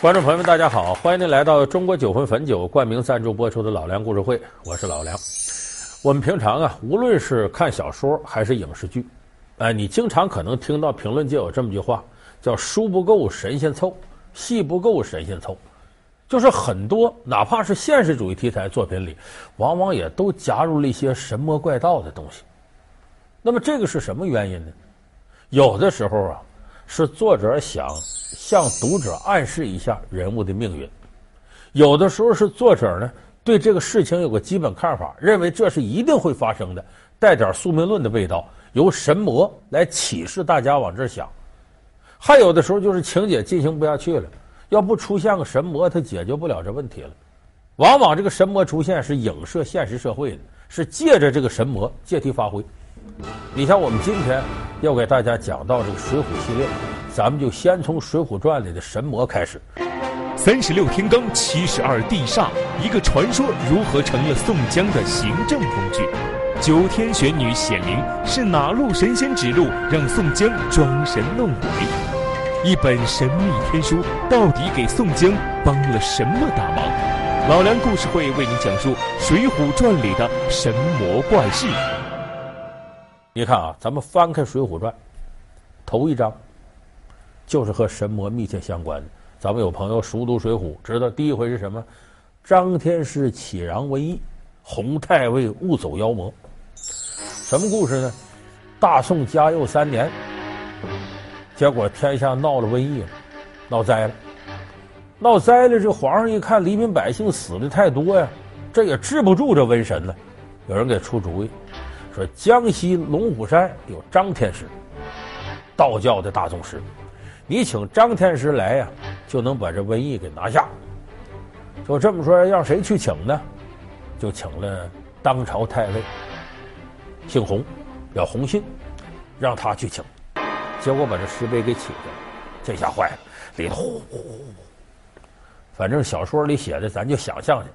观众朋友们，大家好，欢迎您来到中国酒魂汾酒冠名赞助播出的《老梁故事会》，我是老梁。我们平常啊，无论是看小说还是影视剧，哎，你经常可能听到评论界有这么句话，叫“书不够神仙凑，戏不够神仙凑”，就是很多哪怕是现实主义题材作品里，往往也都加入了一些神魔怪道的东西。那么这个是什么原因呢？有的时候啊。是作者想向读者暗示一下人物的命运，有的时候是作者呢对这个事情有个基本看法，认为这是一定会发生的，带点宿命论的味道，由神魔来启示大家往这想。还有的时候就是情节进行不下去了，要不出现个神魔，他解决不了这问题了。往往这个神魔出现是影射现实社会的，是借着这个神魔借题发挥。你像我们今天要给大家讲到这个《水浒》系列，咱们就先从《水浒传》里的神魔开始。三十六天罡，七十二地煞，一个传说如何成了宋江的行政工具？九天玄女显灵，是哪路神仙指路，让宋江装神弄鬼？一本神秘天书，到底给宋江帮了什么大忙？老梁故事会为您讲述《水浒传》里的神魔怪事。你看啊，咱们翻开《水浒传》，头一章就是和神魔密切相关的。咱们有朋友熟读《水浒》，知道第一回是什么？张天师起禳瘟疫，洪太尉误走妖魔。什么故事呢？大宋嘉佑三年，结果天下闹了瘟疫了，闹灾了。闹灾了，这皇上一看黎民百姓死的太多呀，这也治不住这瘟神了。有人给出主意。说江西龙虎山有张天师，道教的大宗师，你请张天师来呀，就能把这瘟疫给拿下。就这么说，让谁去请呢？就请了当朝太尉，姓洪，叫洪信，让他去请。结果把这石碑给起了，这下坏了，里头呼呼呼。反正小说里写的，咱就想象去，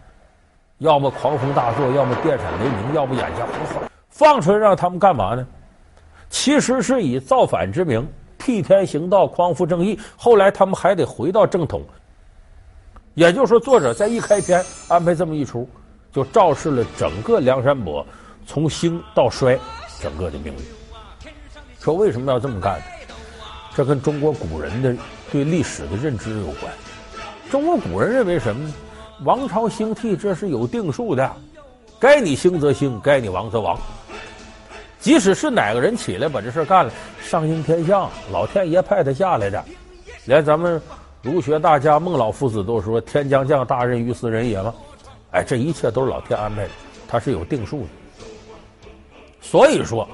要么狂风大作，要么电闪雷鸣，要不眼前呼呼。放出来让他们干嘛呢？其实是以造反之名替天行道、匡扶正义。后来他们还得回到正统。也就是说，作者在一开篇安排这么一出，就昭示了整个梁山伯从兴到衰整个的命运。说为什么要这么干？这跟中国古人的对历史的认知有关。中国古人认为什么呢？王朝兴替这是有定数的，该你兴则兴，该你亡则亡。即使是哪个人起来把这事干了，上应天象，老天爷派他下来的。连咱们儒学大家孟老夫子都说“天将降大任于斯人也”嘛。哎，这一切都是老天安排的，他是有定数的。所以说，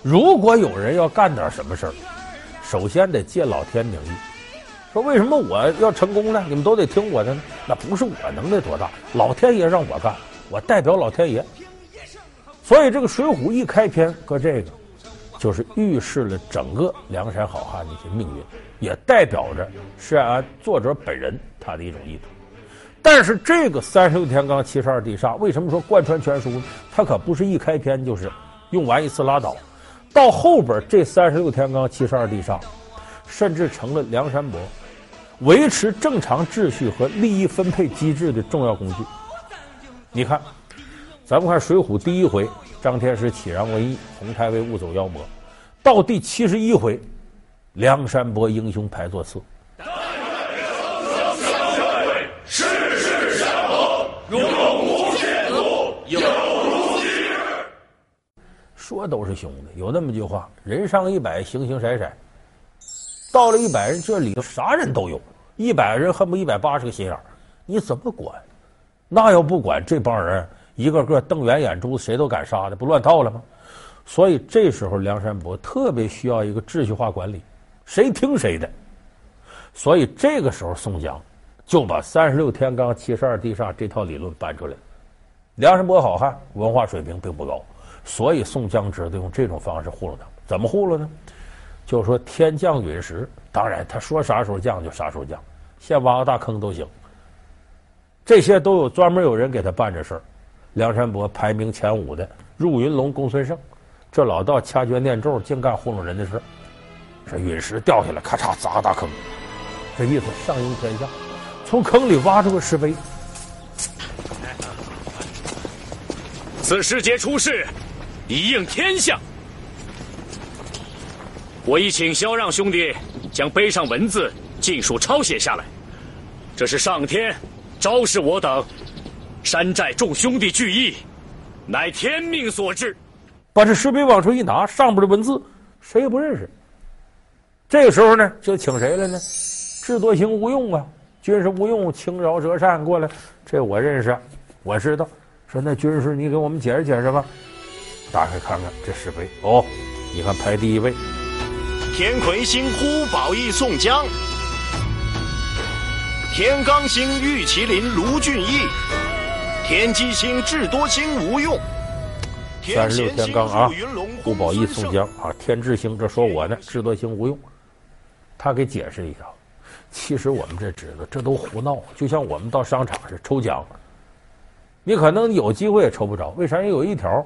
如果有人要干点什么事儿，首先得借老天名义。说为什么我要成功呢？你们都得听我的？那不是我能耐多大，老天爷让我干，我代表老天爷。所以这个《水浒》一开篇搁这个，就是预示了整个梁山好汉的一些命运，也代表着施耐庵作者本人他的一种意图。但是这个三十六天罡七十二地煞，为什么说贯穿全书呢？他可不是一开篇就是用完一次拉倒，到后边这三十六天罡七十二地煞，甚至成了梁山伯维持正常秩序和利益分配机制的重要工具。你看。咱们看《水浒》第一回，张天师启禳瘟疫，洪太尉误走妖魔，到第七十一回，梁山伯英雄排座次。世事相逢，永无间路，有如今日。说都是兄弟，有那么句话：人上一百，形形色色。到了一百人，这里头啥人都有，一百人恨不得一百八十个心眼儿，你怎么管？那要不管这帮人。一个个瞪圆眼珠子，谁都敢杀的，不乱套了吗？所以这时候梁山伯特别需要一个秩序化管理，谁听谁的。所以这个时候宋江就把三十六天罡七十二地煞这套理论搬出来。梁山伯好汉文化水平并不高，所以宋江知道用这种方式糊弄他。怎么糊弄呢？就是说天降陨石，当然他说啥时候降就啥时候降，先挖个大坑都行。这些都有专门有人给他办这事儿。梁山伯排名前五的入云龙公孙胜，这老道掐诀念咒，净干糊弄人的事。这陨石掉下来，咔嚓砸个大坑，这意思上应天下。从坑里挖出个石碑。此时节出世，以应天象。我已请萧让兄弟将碑上文字尽数抄写下来，这是上天昭示我等山寨众兄弟聚义，乃天命所致。把这石碑往出一拿，上边的文字谁也不认识。这个时候呢，就请谁来呢？智多星吴用啊，军师吴用轻饶折扇过来，这我认识，我知道。说那军师，你给我们解释解释吧。打开看看这石碑，哦，你看排第一位，天魁星呼保义宋江，天罡星玉麒麟卢俊义，天机星智多星吴用。三十六天罡啊，呼保义宋江啊，天智星这说我呢，智多星吴用，他给解释一下。其实我们这知道，这都胡闹，就像我们到商场是抽奖。你可能有机会也抽不着，为啥？人有一条，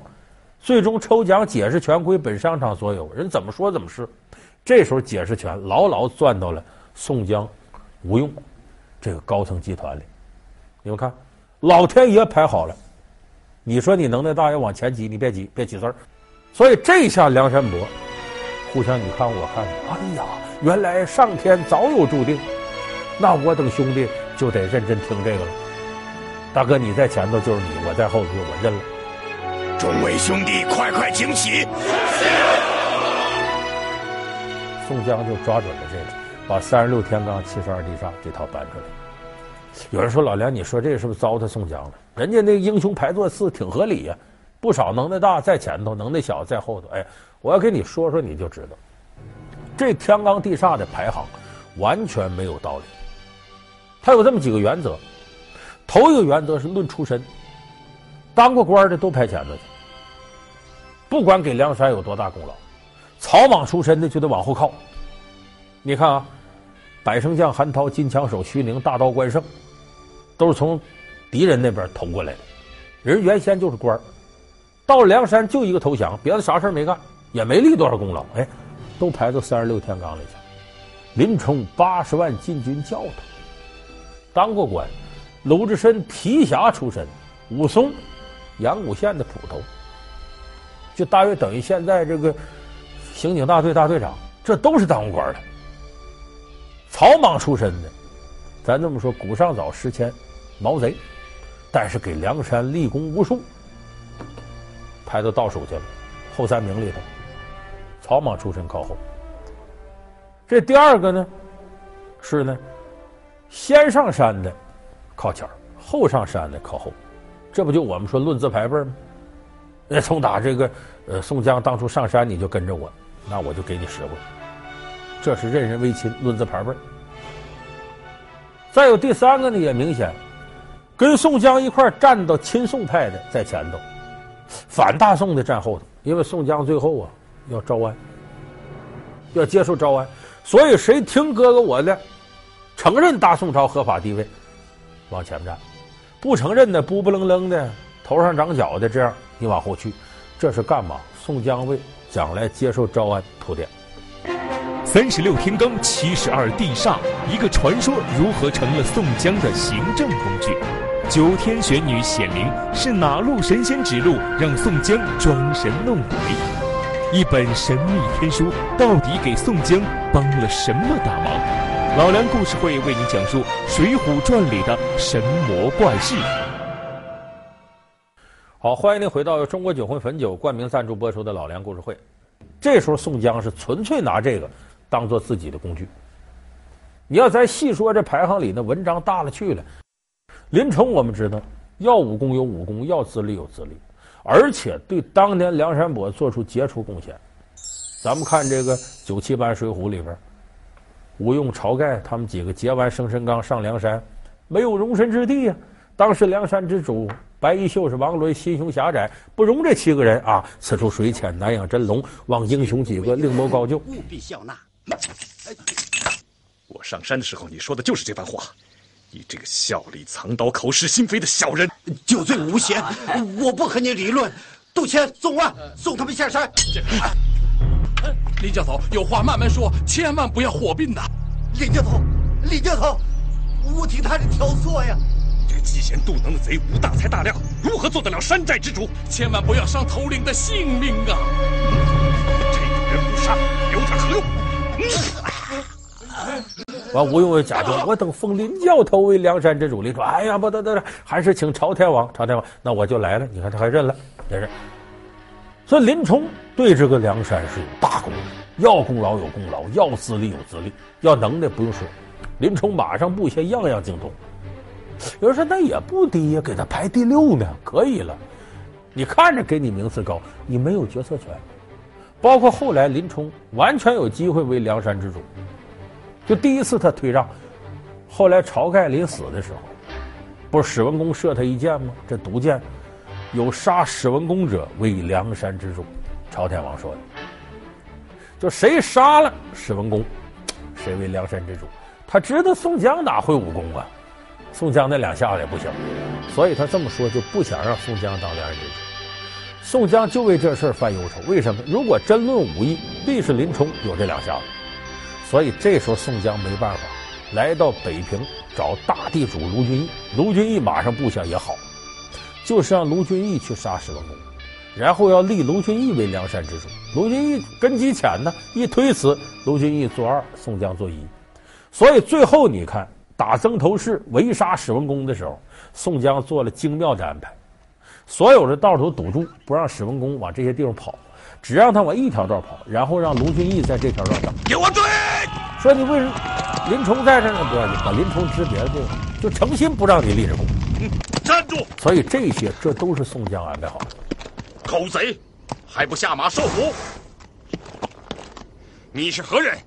最终抽奖解释权归本商场所有，人怎么说怎么是。这时候解释权牢牢攥到了宋江、吴用这个高层集团里。你们看，老天爷排好了，你说你能耐大，要往前挤，你别挤，别挤字儿。所以这下梁山伯互相你看我看，哎呀，原来上天早有注定，那我等兄弟就得认真听这个了。大哥，你在前头就是你，我在后头我认了。众位兄弟，快快请起！宋江就抓准了这个，把三十六天罡、七十二地煞这套搬出来。有人说老梁，你说这是不是糟蹋宋江了？人家那英雄排座次挺合理呀，不少能耐大在前头，能耐小在后头。哎，我要跟你说说，你就知道，这天罡地煞的排行完全没有道理。他有这么几个原则。头一个原则是论出身，当过官的都排前头去，不管给梁山有多大功劳，草莽出身的就得往后靠。你看啊，百胜将韩涛、金枪手徐宁、大刀关胜，都是从敌人那边投过来的，人原先就是官儿，到梁山就一个投降，别的啥事儿没干，也没立多少功劳，哎，都排到三十六天罡里去。林冲八十万禁军教头，当过官。鲁智深提辖出身，武松，阳谷县的捕头，就大约等于现在这个刑警大队大队长，这都是当过官的。草莽出身的，咱这么说，古上早时迁，毛贼，但是给梁山立功无数，排到倒数去了，后三名里头，草莽出身靠后。这第二个呢，是呢，先上山的。靠前后上山的靠后，这不就我们说论资排辈吗？那从打这个呃宋江当初上山你就跟着我，那我就给你实惠。这是任人唯亲，论资排辈。再有第三个呢，也明显，跟宋江一块站到亲宋派的在前头，反大宋的站后头，因为宋江最后啊要招安，要接受招安，所以谁听哥哥我的，承认大宋朝合法地位。往前站，不承认的，不不愣愣的，头上长角的，这样你往后去，这是干嘛？宋江为将来接受招安铺垫。三十六天罡，七十二地煞，一个传说如何成了宋江的行政工具？九天玄女显灵是哪路神仙指路，让宋江装神弄鬼？一本神秘天书到底给宋江帮了什么大忙？老梁故事会为您讲述《水浒传》里的神魔怪事。好，欢迎您回到中国酒魂汾酒冠名赞助播出的老梁故事会。这时候宋江是纯粹拿这个当做自己的工具。你要再细说这排行里那文章大了去了。林冲我们知道，要武功有武功，要资历有资历，而且对当年梁山伯做出杰出贡献。咱们看这个九七版《水浒》里边。吴用、晁盖他们几个结完生辰纲上梁山，没有容身之地呀、当时梁山之主白衣秀士王伦心胸狭窄，不容这七个人啊。此处水浅，难养真龙。望英雄几个，另谋高就。务必笑纳。我上山的时候，你说的就是这番话。你这个笑里藏刀、口是心非的小人，酒醉无嫌，我不和你理论。杜谦、宋万，送他们下山。林教头，有话慢慢说，千万不要火并的。林教头，林教头，我听他人挑唆呀！这个嫉贤妒能的贼无大才大量，如何做得了山寨之主？千万不要伤头领的性命啊！这种人不杀，留他何用？完，吴用又假装，我等奉林教头为梁山之主。林说：“哎呀，不得得，还是请朝天王。朝天王，那我就来了。你看他还认了，这是。所以林冲对这个梁山是有大功的，要功劳有功劳，要资历有资历，要能耐不用说。林冲马上布下样样精通。有人说那也不低呀，给他排第六呢，可以了。你看着给你名次高，你没有决策权。包括后来林冲完全有机会为梁山之主。就第一次他退让，后来晁盖临死的时候，不是史文恭射他一箭吗？这毒箭，有杀史文恭者为梁山之主。朝天王说的，就谁杀了史文恭，谁为梁山之主。他知道宋江哪会武功啊，宋江那两下子也不行，所以他这么说就不想让宋江当梁山之主。宋江就为这事犯忧愁，为什么？如果真论武艺，必是林冲有这两下子。所以这时候宋江没办法，来到北平找大地主卢俊义。卢俊义马上布下也好，就是让卢俊义去杀史文恭，然后要立卢俊义为梁山之主。卢俊义根基浅呢，一推辞，卢俊义做二，宋江做一。所以最后你看打曾头市围杀史文恭的时候，宋江做了精妙的安排，所有的道都堵住，不让史文恭往这些地方跑。只让他往一条道跑，然后让卢俊义在这条道上。给我追！说你为什么林冲在这呢？不要紧，把林冲支别的地方，就诚心不让你立着功。站住！所以这些这都是宋江安排好的。狗贼，还不下马受俘？你是何人？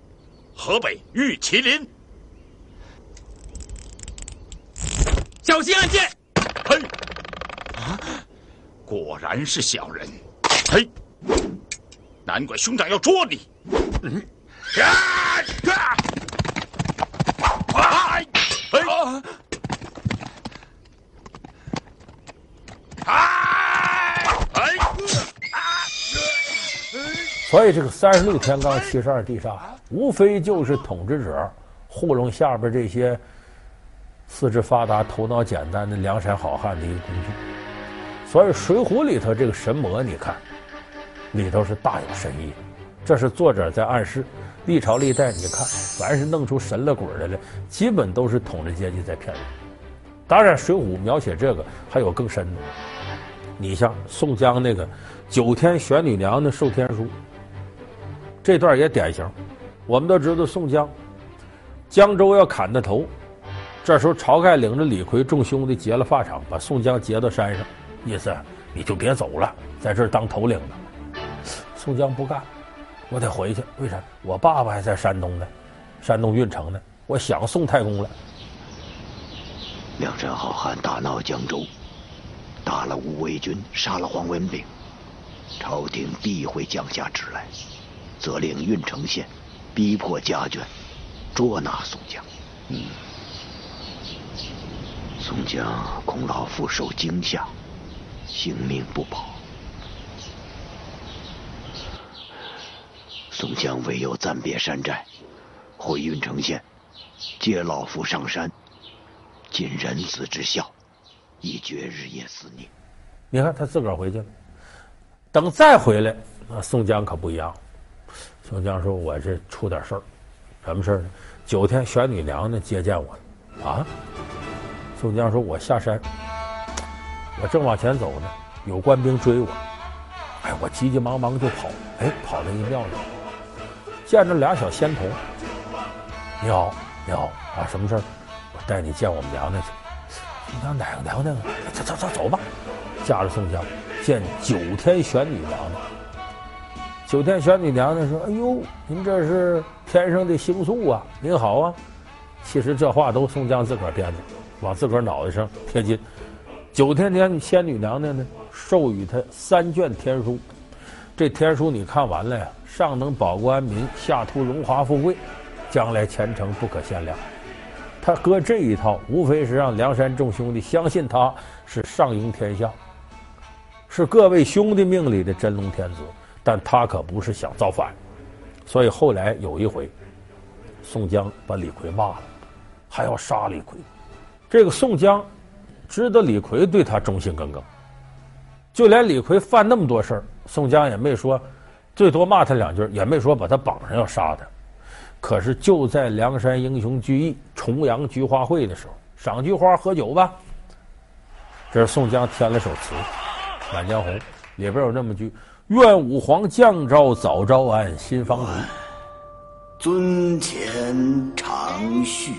河北玉麒麟。小心暗箭！嘿，啊，果然是小人。嘿。难怪兄长要捉你！嗯，啊啊！哎哎哎！所以这个三十六天罡七十二地煞，无非就是统治者糊弄下边这些四肢发达、头脑简单的梁山好汉的一个工具。所以《水浒》里头这个神魔，你看。里头是大有深意，这是作者在暗示，历朝历代你看，凡是弄出神了鬼来了，基本都是统治阶级在骗人。当然，《水浒》描写这个还有更深的，你像宋江那个九天玄女娘的授天书，这段也典型。我们都知道宋江江州要砍他头，这时候晁盖领着李逵众兄弟劫了法场，把宋江劫到山上，意思你就别走了，在这儿当头领了。宋江不干，我得回去。为啥？我爸爸还在山东呢，山东运城呢。我想宋太公了。梁山好汉大闹江州，打了五位军，杀了黄文炳。朝廷必会降下旨来，责令郓城县逼迫家眷，捉拿宋江。嗯，宋江恐老父受惊吓，性命不保。宋江唯有暂别山寨，回郓城县，接老夫上山，尽人子之孝，以绝日夜思念。你看他自个儿回去了，等再回来，那宋江可不一样。宋江说：“我这出点事儿，什么事儿呢？九天玄女娘娘接见我啊。”宋江说：“我下山，我正往前走呢，有官兵追我，哎，我急急忙忙就跑，哎，跑到一庙里。”见着俩小仙童，你好，你好啊，什么事儿？我带你见我们娘娘去。宋江哪个娘娘啊？走走走走吧，驾着宋江见九天玄女娘娘。九天玄女娘娘说：“哎呦，您这是天上的星宿啊！您好啊。”其实这话都宋江自个儿编的，往自个儿脑袋上贴金。九天天仙女娘娘呢，授予他三卷天书。这天书你看完了呀？上能保国安民，下图荣华富贵，将来前程不可限量。他搁这一套，无非是让梁山众兄弟相信他是上应天下，是各位兄弟命里的真龙天子。但他可不是想造反。所以后来有一回，宋江把李逵骂了，还要杀李逵。这个宋江知道李逵对他忠心耿耿，就连李逵犯那么多事儿，宋江也没说，最多骂他两句，也没说把他绑上要杀他。可是就在梁山英雄聚义重阳菊花会的时候，赏菊花喝酒吧。这是宋江填了首词《满江红》，里边有那么句：“愿武皇降诏早招安，新方足。尊前长叙，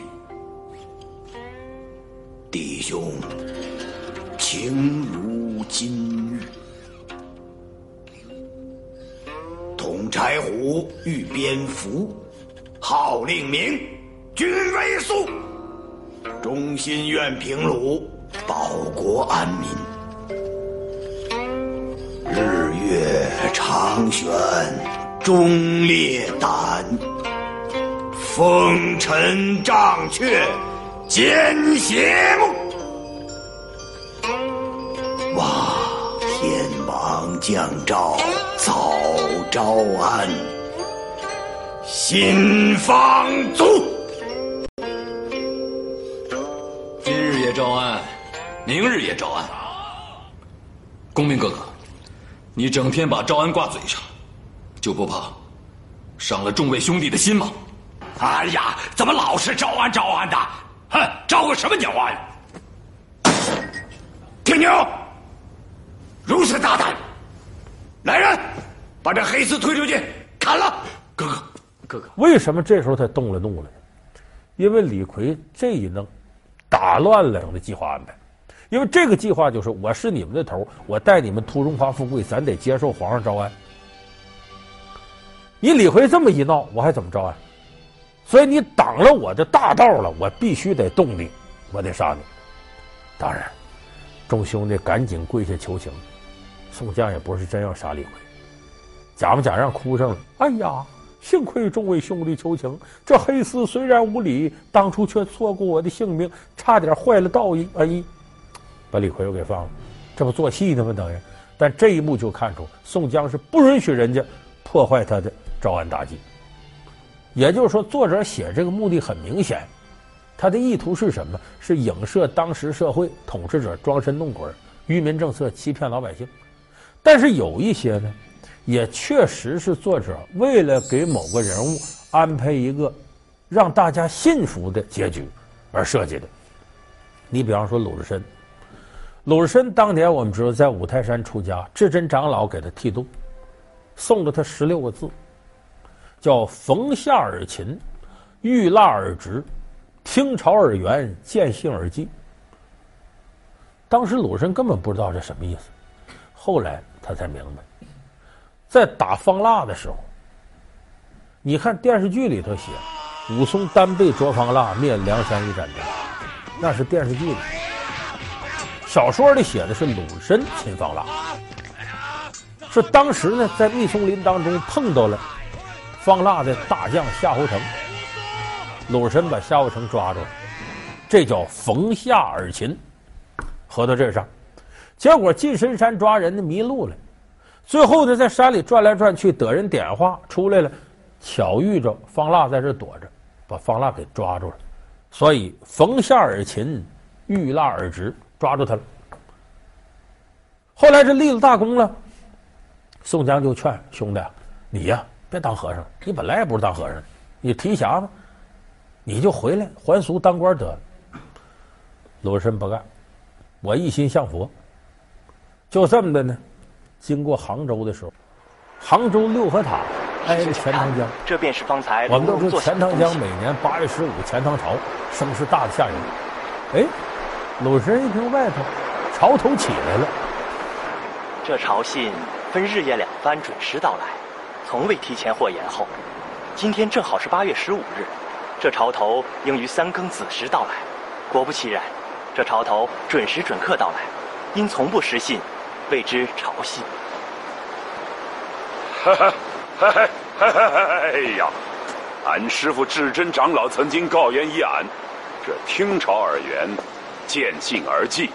弟兄情如金玉。统柴胡，御边蝠。”号令明，军威肃，忠心愿平鲁，保国安民。日月长悬，忠烈胆；风尘障却，奸邪目。王降诏，早招安。新方足。今日也招安，明日也招安。公明哥哥，你整天把招安挂嘴上，就不怕伤了众位兄弟的心吗？哎呀，怎么老是招安招安的？哼，招个什么鸟安？铁牛，如此大胆！来人，把这黑厮推出去砍了！哥哥。哥哥，为什么这时候他动了怒了呢？因为李逵这一弄，打乱了整的计划安排。因为这个计划就是我是你们的头，我带你们图荣华富贵，咱得接受皇上招安。你李逵这么一闹，我还怎么招安？所以你挡了我的大道了，我必须得动你，我得杀你。当然，众兄弟赶紧跪下求情。宋江也不是真要杀李逵，假模假样哭上了。哎呀！幸亏众位兄弟求情，这黑厮虽然无礼，当初却错过我的性命，差点坏了道义。哎，把李逵又给放了，这不做戏呢吗？等于，但这一幕就看出宋江是不允许人家破坏他的招安大计。也就是说，作者写这个目的很明显，他的意图是什么？是影射当时社会统治者装神弄鬼、愚民政策欺骗老百姓。但是有一些呢。也确实是作者为了给某个人物安排一个让大家信服的结局而设计的。你比方说鲁智深，鲁智深当年我们知道在五台山出家，智真长老给他剃度，送了他十六个字，叫“逢夏而勤，遇腊而直，听潮而圆，见信而记”。当时鲁智深根本不知道这什么意思，后来他才明白。在打方腊的时候，你看电视剧里头写，武松单背捉方腊，灭梁山一盏灯，那是电视剧里。小说里写的是鲁智深擒方腊，是当时呢在密松林当中碰到了方腊的大将夏侯成，鲁智深把夏侯成抓住了，这叫逢夏而擒，合到这上，结果进深山抓人呢迷路了。最后呢，在山里转来转去，得人点化出来了，巧遇着方腊在这躲着，把方腊给抓住了。所以逢夏而擒，遇腊而直，抓住他了。后来这立了大功了，宋江就劝兄弟，你呀别当和尚，你本来也不是当和尚，你提辖嘛，你就回来还俗当官得了。鲁智深不干，我一心向佛，就这么的呢。经过杭州的时候，杭州六合塔挨着钱塘江，这便是方才我们都说钱塘江每年八月十五钱塘潮，声势大的吓人。哎，鲁智深一听外头潮头起来了，这潮信分日夜两番准时到来，从未提前或延后。今天正好是八月十五日，这潮头应于三更子时到来。果不其然，这潮头准时准刻到来，因从不失信。谓之潮信。哈哈，嘿嘿，嘿嘿嘿，哎呀，俺师傅至真长老曾经告言一俺，这听潮而言，见信而记。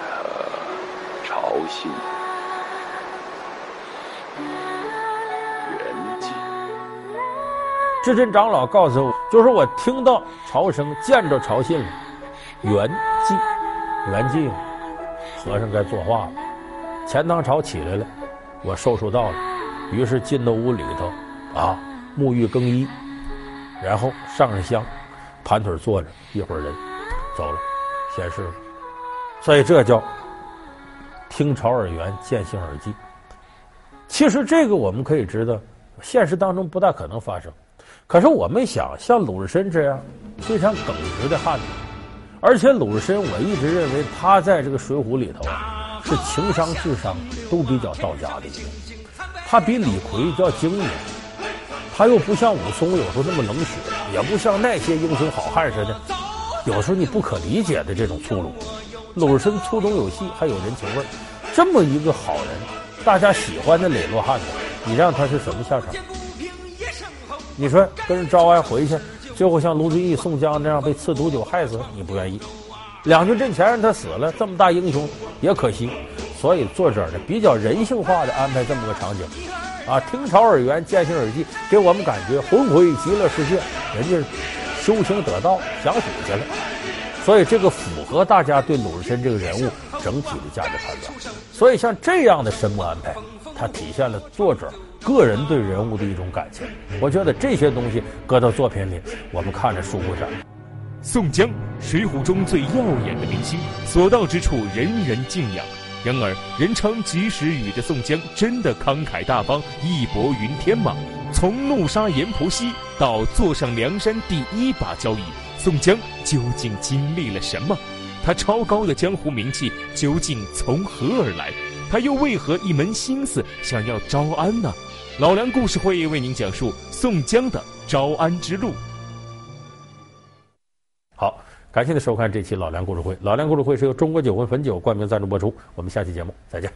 呃，潮信，圆记，至真长老告诉我，就是我听到潮声，见着潮信了，圆寂，圆寂，和尚该作画了，钱塘潮起来了，我收收到了，于是进到屋里头，啊，沐浴更衣，然后上上香，盘腿坐着，一会儿人走了，仙逝了，所以这叫听朝而圆，见信而寂。其实这个我们可以知道，现实当中不大可能发生。可是我们想，像鲁智深这样非常耿直的汉子，而且鲁智深我一直认为他在这个《水浒》里头，是情商、智商都比较到家的一个。他比李逵要精明，他又不像武松有时候那么冷血，也不像那些英雄好汉似的，有时候你不可理解的这种粗鲁。鲁智深粗中有细，还有人情味儿，这么一个好人。大家喜欢的磊落汉子，你让他是什么下场？你说跟着招安回去，最后像卢俊义、宋江那样被赐毒酒害死，你不愿意？两军阵前让他死了，这么大英雄也可惜。所以作者呢比较人性化的安排这么个场景，啊，听朝而圆，见信而寂，给我们感觉魂归极乐世界，人家修行得道，享福去了。所以这个符合大家对鲁智深这个人物。整体的价值判断，所以像这样的神魔安排，它体现了作者个人对人物的一种感情。我觉得这些东西搁到作品里，我们看着舒服些。宋江，水浒中最耀眼的明星，所到之处人人敬仰。然而，人称及时雨的宋江，真的慷慨大方、义薄云天吗？从怒杀阎婆惜到坐上梁山第一把交椅，宋江究竟经历了什么？他超高的江湖名气究竟从何而来？他又为何一门心思想要招安呢？老梁故事会为您讲述宋江的招安之路。好，感谢您收看这期老梁故事会。老梁故事会是由中国酒魂汾酒冠名赞助播出。我们下期节目再见。